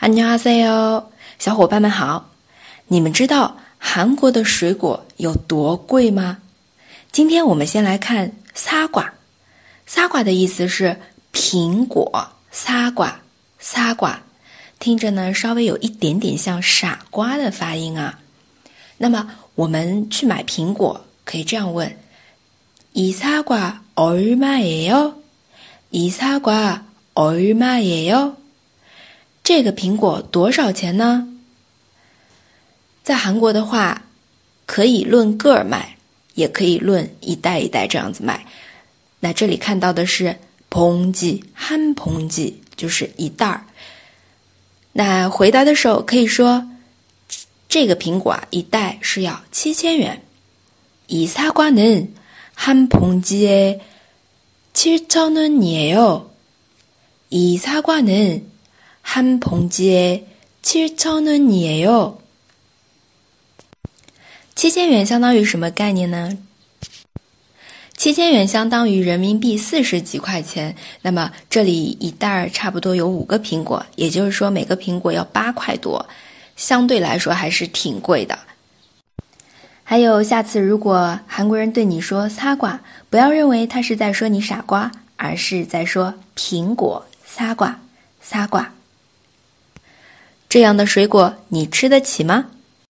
안녕하세 요， 小伙伴们好。你们知道韩国的水果有多贵吗？今天我们先来看“사과”。사과的意思是苹果，사과，사과，听着呢稍微有一点点像傻瓜的发音啊。那么我们去买苹果，可以这样问：이사과얼마예 요？ 이사과얼마예 요？ 这个苹果多少钱呢？在韩国的话，可以论个儿卖，也可以论一袋一袋这样子卖。那这里看到的是봉지 한봉지就是一袋儿。那回答的时候可以说，这个苹果啊，一袋是要七千元。이사과는한봉지에칠천원이에요이사과는 한봉지에칠천원이에요七千元相当于什么概念呢？七千元相当于人民币四十几块钱。那么这里一袋儿差不多有五个苹果，也就是说每个苹果要八块多，相对来说还是挺贵的。还有，下次如果韩国人对你说“擦瓜”，不要认为他是在说你傻瓜，而是在说苹果“擦瓜”“擦瓜”。 这样的水果你吃得起吗？